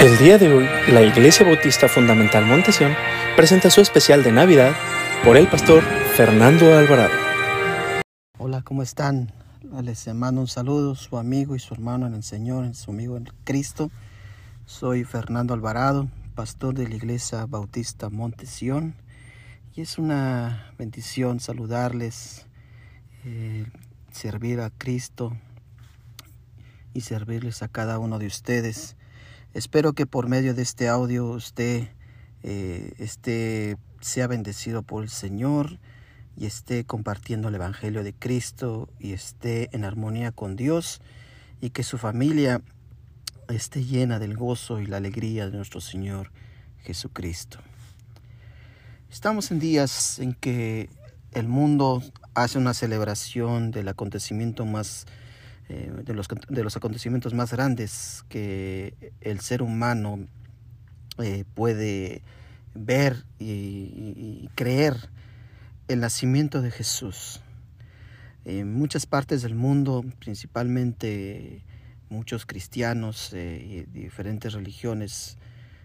El día de hoy, la Iglesia Bautista Fundamental Montesión presenta su especial de Navidad por el pastor Fernando Alvarado. Hola, ¿cómo están? Les mando un saludo, su amigo y su hermano en el Señor, su amigo en Cristo. Soy Fernando Alvarado, pastor de la Iglesia Bautista Montesión. Y es una bendición saludarles, eh, servir a Cristo y servirles a cada uno de ustedes. Espero que por medio de este audio usted eh, esté, sea bendecido por el Señor y esté compartiendo el Evangelio de Cristo y esté en armonía con Dios y que su familia esté llena del gozo y la alegría de nuestro Señor Jesucristo. Estamos en días en que el mundo hace una celebración del acontecimiento más eh, de, los, de, los, acontecimientos más grandes que el ser humano eh, puede ver y, creer el nacimiento de Jesús. En muchas partes del mundo, principalmente muchos cristianos eh, y diferentes religiones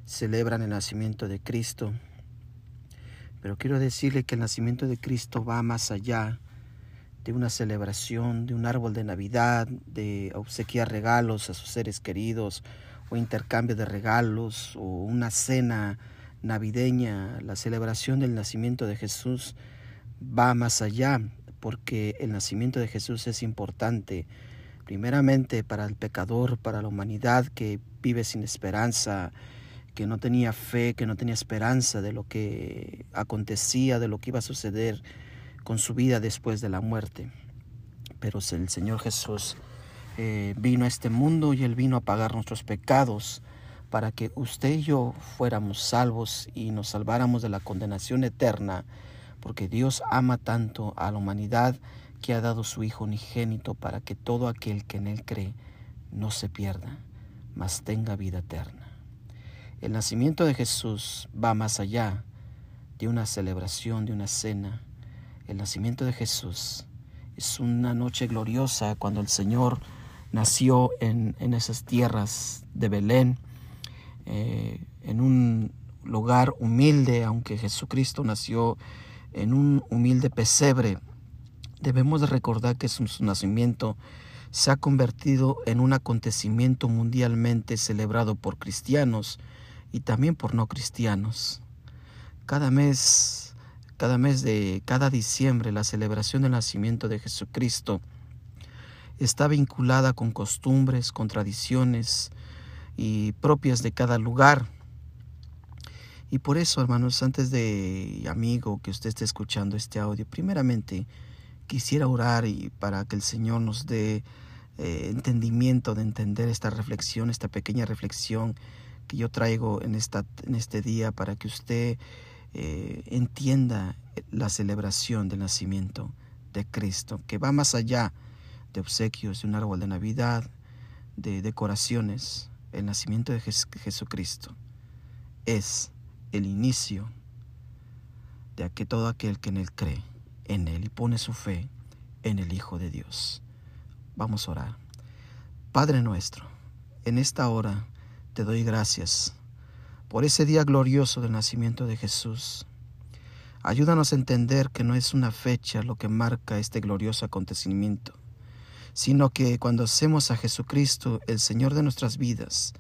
celebran el nacimiento de Cristo. Pero quiero decirle que el nacimiento de Cristo va más allá de una celebración, de un árbol de Navidad, de obsequiar regalos a sus seres queridos o intercambio de regalos o una cena navideña. La celebración del nacimiento de Jesús va más allá porque el nacimiento de Jesús es importante primeramente para el pecador, para la humanidad que vive sin esperanza, que no tenía fe, que no tenía esperanza de lo que acontecía, de lo que iba a suceder con su vida después de la muerte. Pero el Señor Jesús eh, vino a este mundo y Él vino a pagar nuestros pecados para que usted y yo fuéramos salvos y nos salváramos de la condenación eterna, porque Dios ama tanto a la humanidad que ha dado su Hijo unigénito para que todo aquel que en Él cree no se pierda, mas tenga vida eterna. El nacimiento de Jesús va más allá de una celebración, de una cena, el nacimiento de Jesús es una noche gloriosa cuando el Señor nació en, esas tierras de Belén, eh, en un lugar humilde, aunque Jesucristo nació en un humilde pesebre. Debemos de recordar que su nacimiento se ha convertido en un acontecimiento mundialmente celebrado por cristianos y también por no cristianos. Cada mes cada mes de cada diciembre la celebración del nacimiento de Jesucristo está vinculada con costumbres, con tradiciones y propias de cada lugar. Y por eso, hermanos, antes de amigo que usted esté escuchando este audio, primeramente quisiera orar y para que el Señor nos dé eh, entendimiento de entender esta reflexión, esta pequeña reflexión que yo traigo en, esta, en este día para que usted eh, entienda la celebración del nacimiento de Cristo, que va más allá de obsequios, de un árbol de Navidad, de decoraciones. El nacimiento de Jesucristo es el inicio de que todo aquel que en Él cree, en Él y pone su fe en el Hijo de Dios. Vamos a orar. Padre nuestro, en esta hora te doy gracias por ese día glorioso del nacimiento de Jesús. Ayúdanos a entender que no es una fecha lo que marca este glorioso acontecimiento, sino que cuando hacemos a Jesucristo el Señor de nuestras vidas,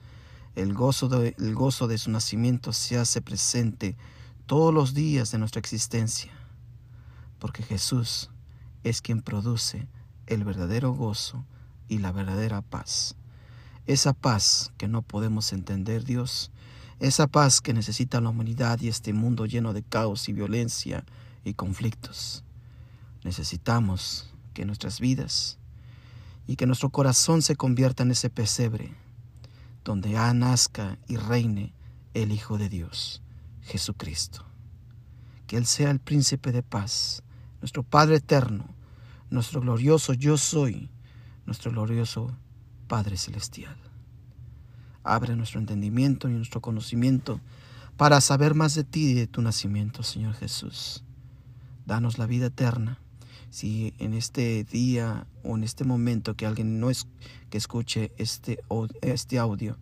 el gozo de, el gozo de su nacimiento se hace presente todos los días de nuestra existencia, porque Jesús es quien produce el verdadero gozo y la verdadera paz. Esa paz que no podemos entender, Dios, esa paz que necesita la humanidad y este mundo lleno de caos y violencia y conflictos. Necesitamos que nuestras vidas y que nuestro corazón se convierta en ese pesebre donde nazca y reine el Hijo de Dios, Jesucristo. Que Él sea el príncipe de paz, nuestro Padre eterno, nuestro glorioso yo soy, nuestro glorioso Padre celestial. Abre nuestro entendimiento y nuestro conocimiento para saber más de ti y de tu nacimiento, Señor Jesús. Danos la vida eterna. Si en este día o en este momento que alguien no es que escuche este, este audio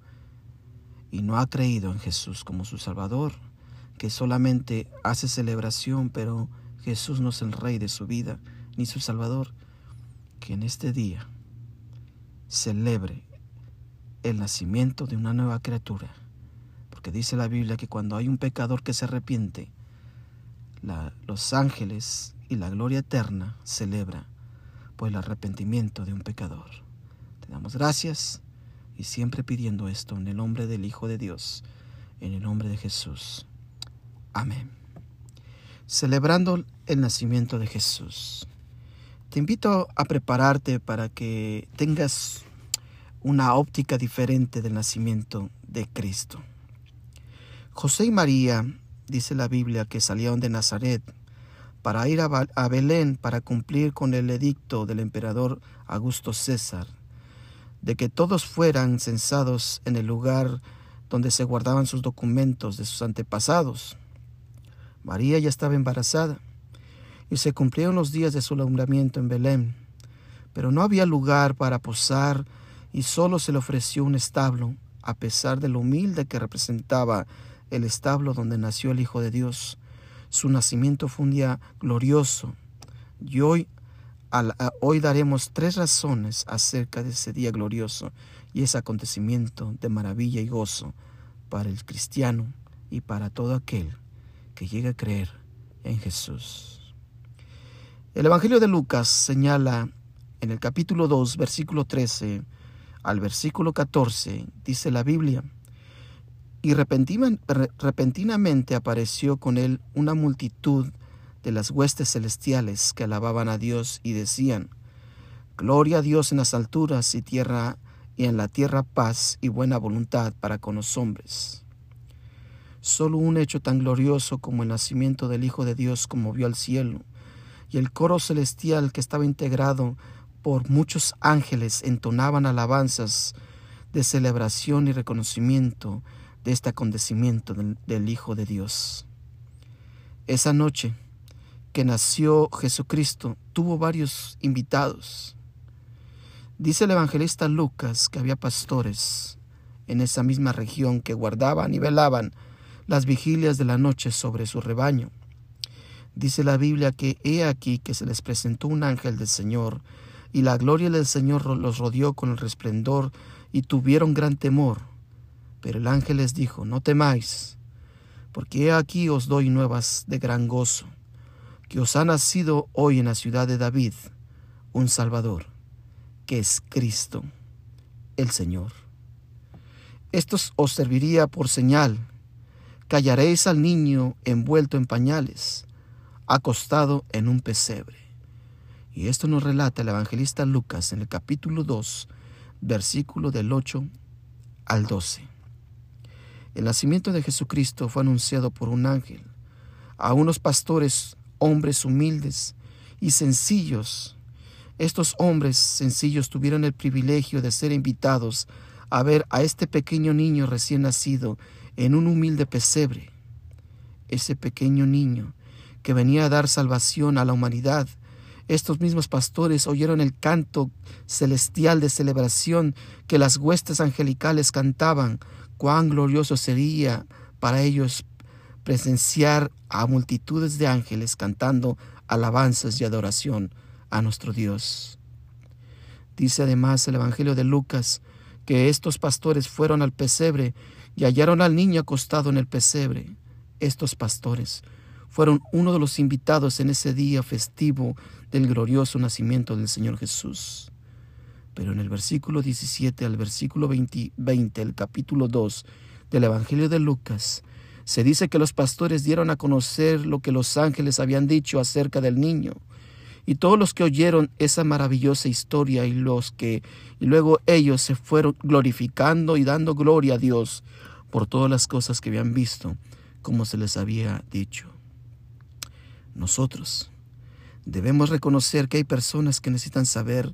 y no ha creído en Jesús como su Salvador, que solamente hace celebración, pero Jesús no es el Rey de su vida ni su Salvador, que en este día celebre el nacimiento de una nueva criatura. Porque dice la Biblia que cuando hay un pecador que se arrepiente, los ángeles y la gloria eterna celebra por el arrepentimiento de un pecador. Te damos gracias y siempre pidiendo esto en el nombre del Hijo de Dios, en el nombre de Jesús. Amén. Celebrando el nacimiento de Jesús. Te invito a prepararte para que tengas una óptica diferente del nacimiento de Cristo. José y María, dice la Biblia, que salieron de Nazaret para ir a Belén para cumplir con el edicto del emperador Augusto César de que todos fueran censados en el lugar donde se guardaban sus documentos de sus antepasados. María ya estaba embarazada y se cumplieron los días de su alumbramiento en Belén, pero no había lugar para posar y solo se le ofreció un establo, a pesar de lo humilde que representaba el establo donde nació el Hijo de Dios. Su nacimiento fue un día glorioso y hoy hoy daremos tres razones acerca de ese día glorioso y ese acontecimiento de maravilla y gozo para el cristiano y para todo aquel que llegue a creer en Jesús. El Evangelio de Lucas señala en el capítulo 2, versículo 13 al versículo 14, dice la Biblia, y repentinamente apareció con él una multitud de las huestes celestiales que alababan a Dios y decían, Gloria a Dios en las alturas y tierra y en la tierra paz y buena voluntad para con los hombres. Solo un hecho tan glorioso como el nacimiento del Hijo de Dios conmovió al cielo, y el coro celestial que estaba integrado por muchos ángeles entonaban alabanzas de celebración y reconocimiento de este acontecimiento del, del Hijo de Dios. Esa noche, que nació Jesucristo tuvo varios invitados. Dice el evangelista Lucas que había pastores en esa misma región que guardaban y velaban las vigilias de la noche sobre su rebaño. Dice la Biblia que he aquí que se les presentó un ángel del Señor, y la gloria del Señor los rodeó con el resplendor, y tuvieron gran temor. Pero el ángel les dijo, no temáis, porque he aquí os doy nuevas de gran gozo que os ha nacido hoy en la ciudad de David un Salvador, que es Cristo, el Señor. Esto os serviría por señal. Callaréis al niño envuelto en pañales, acostado en un pesebre. Y esto nos relata el evangelista Lucas en el capítulo 2, versículo del 8 al 12. El nacimiento de Jesucristo fue anunciado por un ángel a unos pastores hombres humildes y sencillos. Estos hombres sencillos tuvieron el privilegio de ser invitados a ver a este pequeño niño recién nacido en un humilde pesebre. Ese pequeño niño que venía a dar salvación a la humanidad. Estos mismos pastores oyeron el canto celestial de celebración que las huestes angelicales cantaban. Cuán glorioso sería para ellos presenciar a multitudes de ángeles cantando alabanzas y adoración a nuestro Dios. Dice además el Evangelio de Lucas que estos pastores fueron al pesebre y hallaron al niño acostado en el pesebre. Estos pastores fueron uno de los invitados en ese día festivo del glorioso nacimiento del Señor Jesús. Pero en el versículo 17 al versículo 20, 20 el capítulo 2 del Evangelio de Lucas, se dice que los pastores dieron a conocer lo que los ángeles habían dicho acerca del niño. Y todos los que oyeron esa maravillosa historia y los que y luego ellos se fueron glorificando y dando gloria a Dios por todas las cosas que habían visto, como se les había dicho. Nosotros debemos reconocer que hay personas que necesitan saber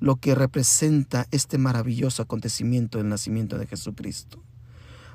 lo que representa este maravilloso acontecimiento del nacimiento de Jesucristo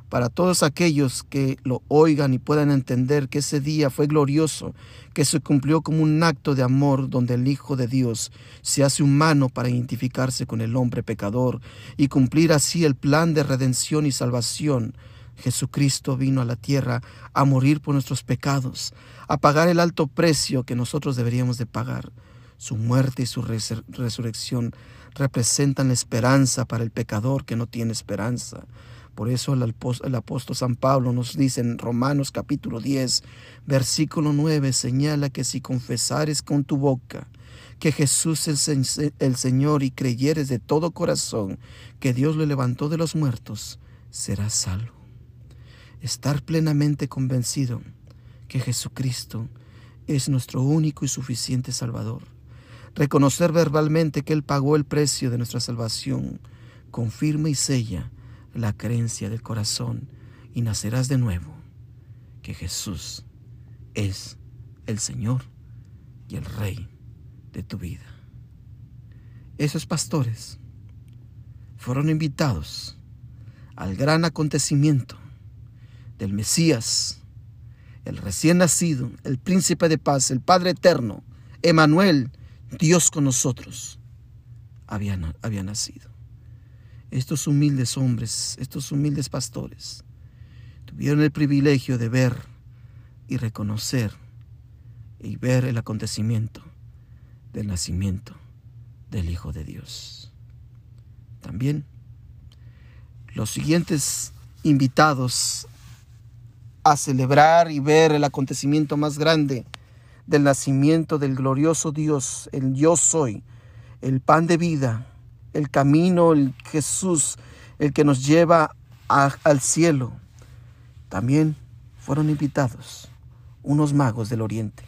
para todos aquellos que lo oigan y puedan entender que ese día fue glorioso, que se cumplió como un acto de amor donde el Hijo de Dios se hace humano para identificarse con el hombre pecador y cumplir así el plan de redención y salvación. Jesucristo vino a la tierra a morir por nuestros pecados, a pagar el alto precio que nosotros deberíamos de pagar. Su muerte y su resurrección representan la esperanza para el pecador que no tiene esperanza. Por eso el, apóstol San Pablo nos dice en Romanos capítulo 10, versículo 9, señala que si confesares con tu boca que Jesús es el Señor y creyeres de todo corazón que Dios lo levantó de los muertos, serás salvo. Estar plenamente convencido que Jesucristo es nuestro único y suficiente Salvador. Reconocer verbalmente que Él pagó el precio de nuestra salvación confirma y sella la creencia del corazón y nacerás de nuevo, que Jesús es el Señor y el Rey de tu vida. Esos pastores fueron invitados al gran acontecimiento del Mesías, el recién nacido, el príncipe de paz, el Padre eterno, Emanuel, Dios con nosotros, había, había nacido estos humildes hombres, estos humildes pastores, tuvieron el privilegio de ver y reconocer y ver el acontecimiento del nacimiento del Hijo de Dios. También los siguientes invitados a celebrar y ver el acontecimiento más grande del nacimiento del glorioso Dios, el yo soy, el pan de vida, el camino, el Jesús, el que nos lleva al cielo. También fueron invitados unos magos del oriente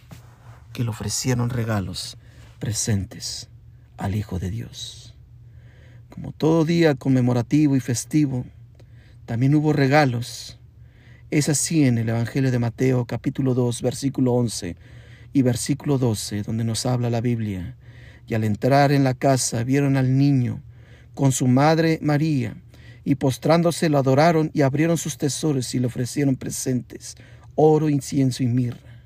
que le ofrecieron regalos, presentes al Hijo de Dios. Como todo día conmemorativo y festivo, también hubo regalos. Es así en el Evangelio de Mateo capítulo 2, versículo 11 y versículo 12, donde nos habla la Biblia y al entrar en la casa vieron al niño con su madre María, y postrándose lo adoraron y abrieron sus tesoros y le ofrecieron presentes, oro, incienso y mirra.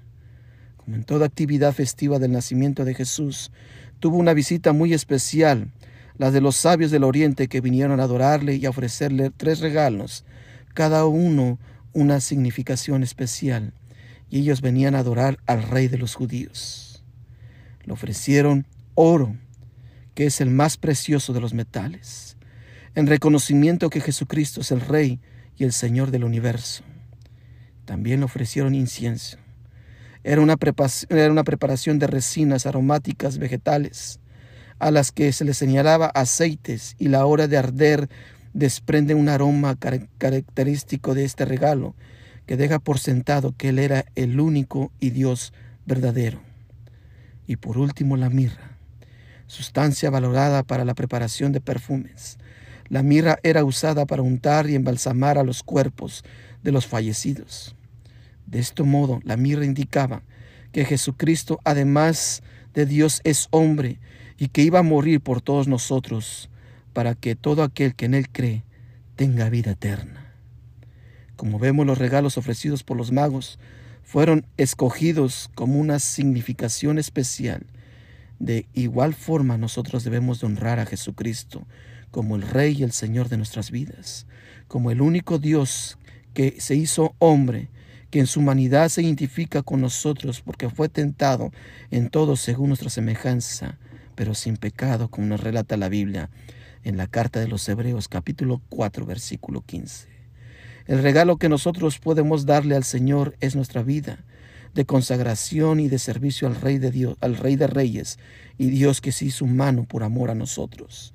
Como en toda actividad festiva del nacimiento de Jesús, tuvo una visita muy especial, la de los sabios del oriente que vinieron a adorarle y a ofrecerle tres regalos, cada uno una significación especial, y ellos venían a adorar al rey de los judíos. Le ofrecieron oro, que es el más precioso de los metales, en reconocimiento que Jesucristo es el Rey y el Señor del universo. También le ofrecieron incienso. Era una, era una preparación de resinas aromáticas vegetales, a las que se le señalaba aceites y la hora de arder desprende un aroma característico de este regalo, que deja por sentado que Él era el único y Dios verdadero. Y por último la mirra, sustancia valorada para la preparación de perfumes. La mirra era usada para untar y embalsamar a los cuerpos de los fallecidos. De este modo, la mirra indicaba que Jesucristo, además de Dios, es hombre y que iba a morir por todos nosotros, para que todo aquel que en Él cree tenga vida eterna. Como vemos, los regalos ofrecidos por los magos fueron escogidos como una significación especial de igual forma nosotros debemos de honrar a Jesucristo como el Rey y el Señor de nuestras vidas, como el único Dios que se hizo hombre, que en su humanidad se identifica con nosotros porque fue tentado en todo según nuestra semejanza, pero sin pecado, como nos relata la Biblia en la carta de los Hebreos capítulo 4 versículo 15. El regalo que nosotros podemos darle al Señor es nuestra vida, de consagración y de servicio al Rey de Dios, al Rey de Reyes y Dios que se hizo humano por amor a nosotros.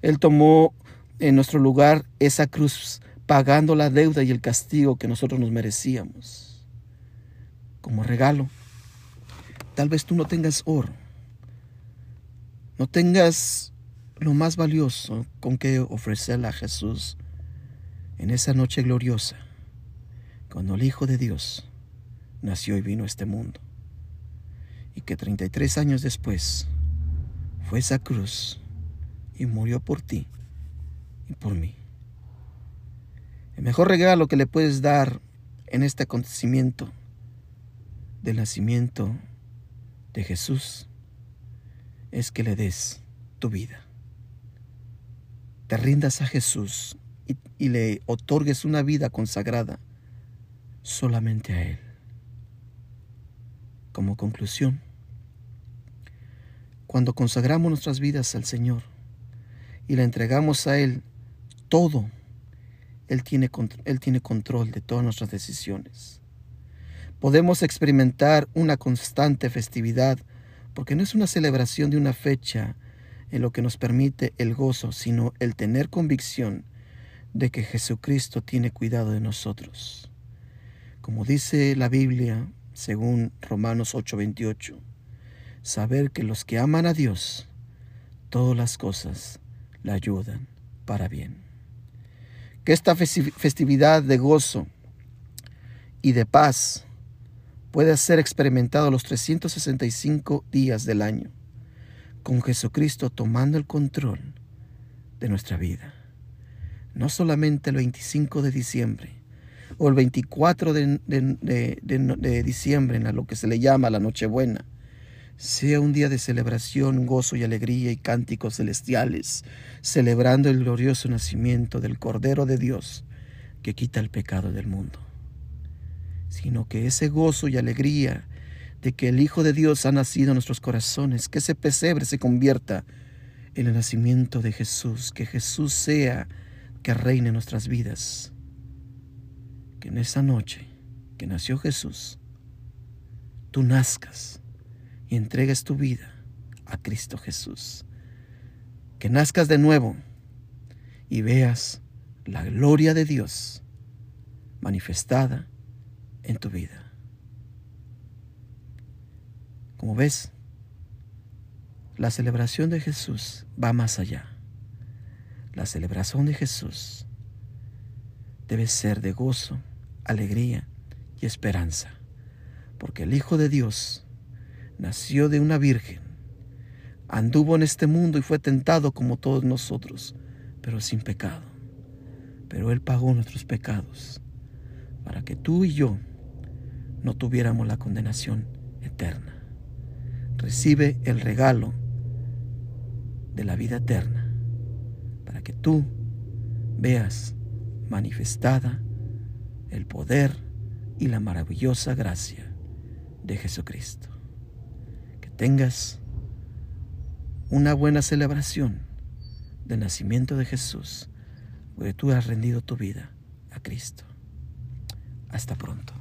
Él tomó en nuestro lugar esa cruz, pagando la deuda y el castigo que nosotros nos merecíamos. Como regalo, tal vez tú no tengas oro, no tengas lo más valioso con que ofrecerle a Jesús en esa noche gloriosa, cuando el Hijo de Dios nació y vino a este mundo. Y que 33 años después fue esa cruz y murió por ti y por mí. El mejor regalo que le puedes dar en este acontecimiento del nacimiento de Jesús es que le des tu vida. Te rindas a Jesús y, le otorgues una vida consagrada solamente a Él. Como conclusión, cuando consagramos nuestras vidas al Señor y le entregamos a Él todo, Él tiene, Él tiene control de todas nuestras decisiones. Podemos experimentar una constante festividad porque no es una celebración de una fecha en lo que nos permite el gozo, sino el tener convicción de que Jesucristo tiene cuidado de nosotros. Como dice la Biblia, según Romanos 8:28, saber que los que aman a Dios, todas las cosas le ayudan para bien. Que esta festividad de gozo y de paz pueda ser experimentado los 365 días del año, con Jesucristo tomando el control de nuestra vida. No solamente el 25 de diciembre, o el 24 de, diciembre, en lo que se le llama la Nochebuena, sea un día de celebración, gozo y alegría y cánticos celestiales, celebrando el glorioso nacimiento del Cordero de Dios que quita el pecado del mundo, sino que ese gozo y alegría de que el Hijo de Dios ha nacido en nuestros corazones, que ese pesebre se convierta en el nacimiento de Jesús, que Jesús sea que reine en nuestras vidas que en esa noche que nació Jesús, tú nazcas y entregues tu vida a Cristo Jesús. Que nazcas de nuevo y veas la gloria de Dios manifestada en tu vida. Como ves, la celebración de Jesús va más allá. La celebración de Jesús debe ser de gozo, alegría y esperanza, porque el Hijo de Dios nació de una virgen, anduvo en este mundo y fue tentado como todos nosotros, pero sin pecado. Pero Él pagó nuestros pecados para que tú y yo no tuviéramos la condenación eterna. Recibe el regalo de la vida eterna para que tú veas manifestada el poder y la maravillosa gracia de Jesucristo. Que tengas una buena celebración del nacimiento de Jesús, porque tú has rendido tu vida a Cristo. Hasta pronto.